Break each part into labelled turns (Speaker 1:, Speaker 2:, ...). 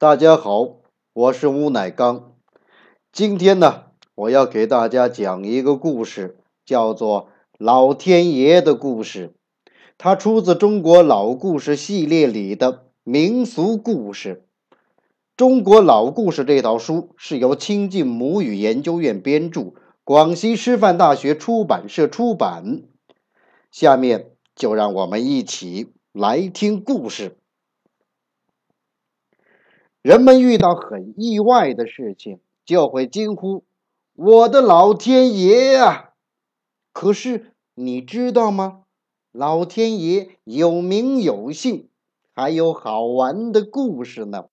Speaker 1: 大家好，我是吴乃刚。今天呢，我要给大家讲一个故事，叫做《老天爷的故事》。它出自中国老故事系列里的民俗故事。中国老故事这套书是由亲近母语研究院编著，广西师范大学出版社出版。下面就让我们一起来听故事。人们遇到很意外的事情，就会惊呼：“我的老天爷啊！”可是你知道吗？老天爷有名有姓，还有好玩的故事呢。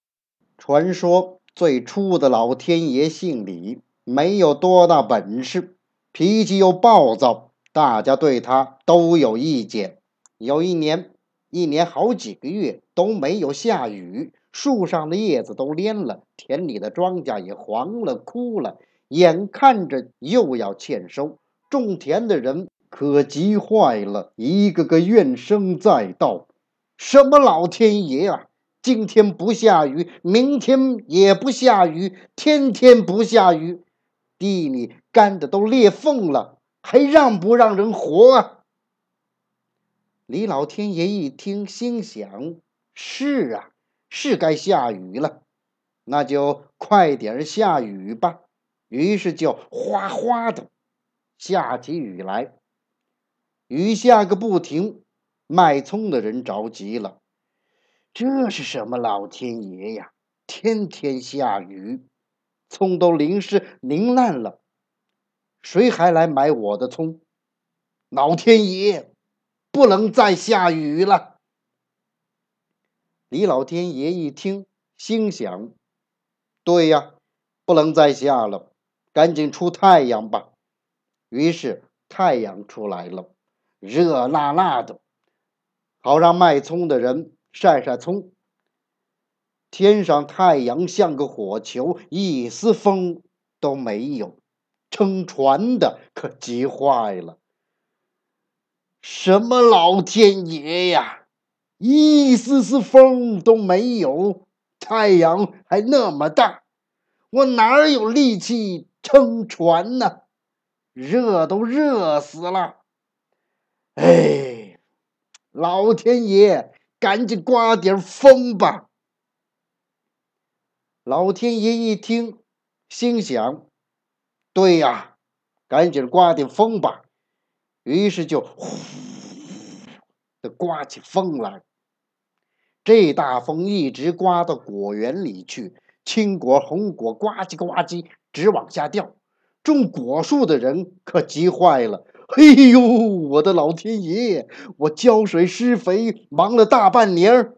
Speaker 1: 传说最初的老天爷姓李，没有多大本事，脾气又暴躁，大家对他都有意见。有一年，一年好几个月都没有下雨。树上的叶子都蔫了，田里的庄稼也黄了、枯了，眼看着又要欠收，种田的人可急坏了，一个个怨声载道：“什么老天爷啊！今天不下雨，明天也不下雨，天天不下雨，地里干的都裂缝了，还让不让人活啊？”李老天爷一听，心想：“是啊。”是该下雨了，那就快点下雨吧。于是就哗哗的下起雨来，雨下个不停。卖葱的人着急了：“这是什么老天爷呀？天天下雨，葱都淋湿淋烂了，谁还来买我的葱？老天爷，不能再下雨了！”李老天爷一听，心想：“对呀，不能再下了，赶紧出太阳吧。”于是太阳出来了，热辣辣的，好让卖葱的人晒晒葱。天上太阳像个火球，一丝风都没有，撑船的可急坏了。什么老天爷呀！一丝丝风都没有，太阳还那么大，我哪有力气撑船呢？热都热死了！哎，老天爷，赶紧刮点风吧！老天爷一听，心想：对呀，赶紧刮点风吧。于是就呼刮起风来。这大风一直刮到果园里去，青果、红果呱唧呱唧直往下掉。种果树的人可急坏了：“哎呦，我的老天爷！我浇水施肥忙了大半年，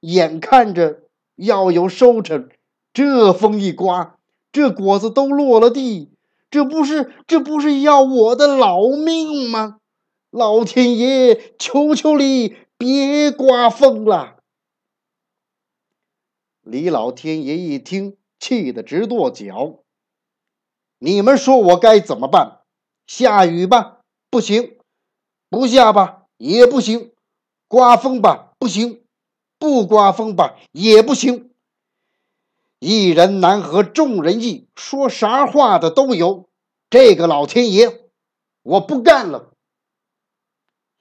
Speaker 1: 眼看着要有收成，这风一刮，这果子都落了地，这不是这不是要我的老命吗？老天爷，求求你别刮风了！”李老天爷一听，气得直跺脚。你们说我该怎么办？下雨吧，不行；不下吧，也不行；刮风吧，不行；不刮风吧，也不行。一人难合众人意，说啥话的都有。这个老天爷，我不干了。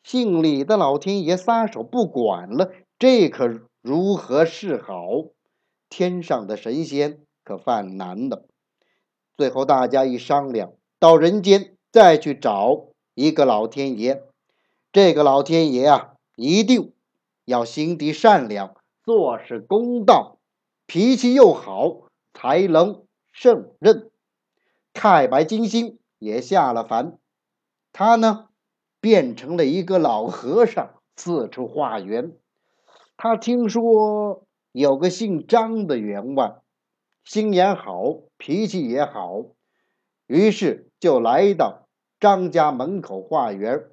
Speaker 1: 姓李的老天爷撒手不管了，这可如何是好？天上的神仙可犯难了。最后大家一商量，到人间再去找一个老天爷。这个老天爷啊，一定要心地善良，做事公道，脾气又好，才能胜任。太白金星也下了凡，他呢变成了一个老和尚，四处化缘。他听说。有个姓张的员外，心眼好，脾气也好，于是就来到张家门口化缘。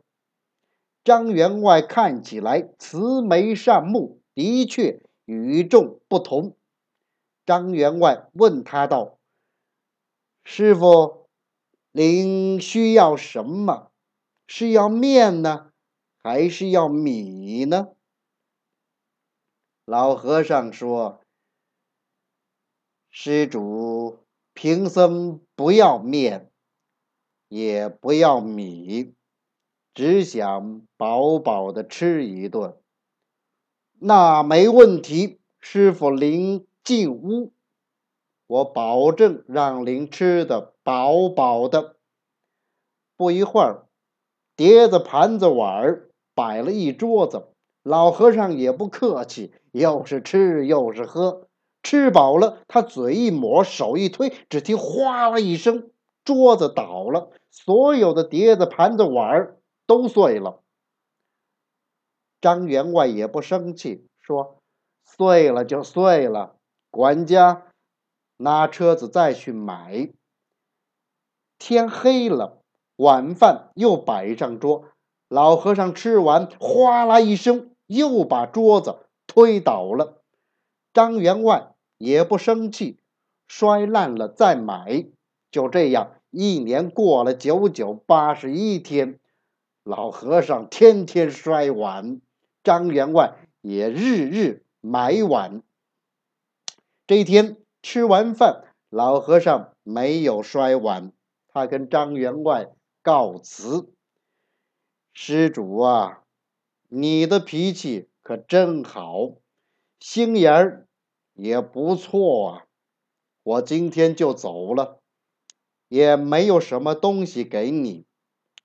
Speaker 1: 张员外看起来慈眉善目，的确与众不同。张员外问他道：“师傅，您需要什么？是要面呢，还是要米呢？”老和尚说：“施主贫僧不要面，也不要米，只想饱饱的吃一顿。那没问题，师傅您进屋，我保证让您吃的饱饱的。不一会儿，碟子、盘子、碗儿摆了一桌子。老和尚也不客气，又是吃又是喝，吃饱了，他嘴一抹，手一推，只听哗啦一声，桌子倒了，所有的碟子、盘子、碗儿都碎了。张员外也不生气，说：“碎了就碎了，管家拿车子再去买。”天黑了，晚饭又摆上桌，老和尚吃完，哗啦一声。又把桌子推倒了，张员外也不生气，摔烂了再买。就这样，一年过了九九八十一天，老和尚天天摔碗，张员外也日日买碗。这一天吃完饭，老和尚没有摔碗，他跟张员外告辞：“施主啊。”你的脾气可真好，心眼儿也不错啊！我今天就走了，也没有什么东西给你。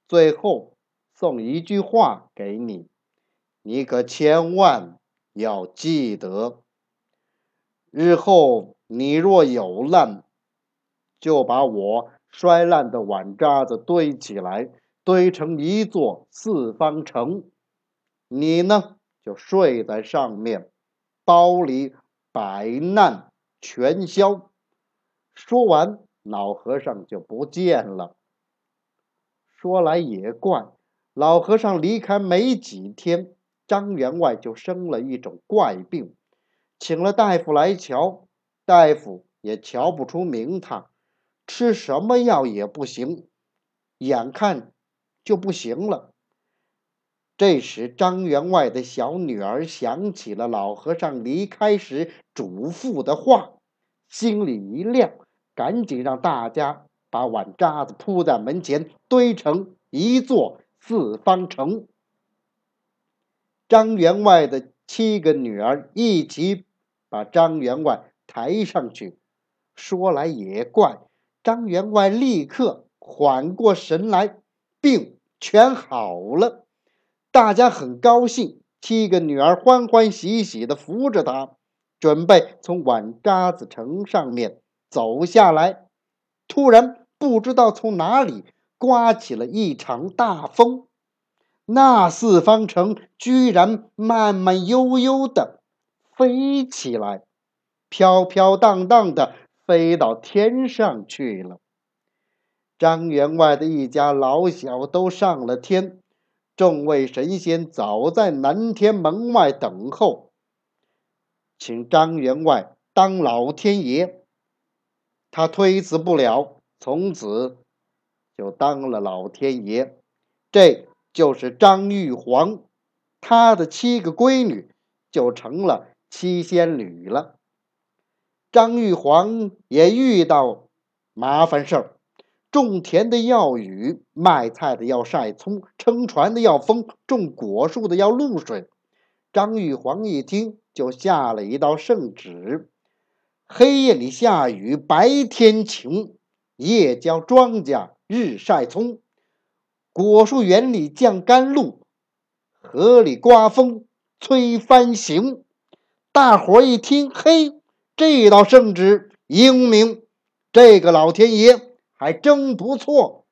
Speaker 1: 最后送一句话给你，你可千万要记得。日后你若有难，就把我摔烂的碗渣子堆起来，堆成一座四方城。你呢，就睡在上面，包里百难全消。说完，老和尚就不见了。说来也怪，老和尚离开没几天，张员外就生了一种怪病，请了大夫来瞧，大夫也瞧不出名堂，吃什么药也不行，眼看就不行了。这时，张员外的小女儿想起了老和尚离开时嘱咐的话，心里一亮，赶紧让大家把碗渣子铺在门前，堆成一座四方城。张员外的七个女儿一起把张员外抬上去。说来也怪，张员外立刻缓过神来，病全好了。大家很高兴，七个女儿欢欢喜喜地扶着他，准备从碗渣子城上面走下来。突然，不知道从哪里刮起了一场大风，那四方城居然慢慢悠悠地飞起来，飘飘荡荡的飞到天上去了。张员外的一家老小都上了天。众位神仙早在南天门外等候，请张员外当老天爷。他推辞不了，从此就当了老天爷。这就是张玉皇，他的七个闺女就成了七仙女了。张玉皇也遇到麻烦事儿。种田的要雨，卖菜的要晒葱，撑船的要风，种果树的要露水。张玉皇一听，就下了一道圣旨：黑夜里下雨，白天晴；夜浇庄稼，日晒葱。果树园里降甘露，河里刮风，吹帆行。大伙一听，嘿，这道圣旨英明，这个老天爷。还真不错。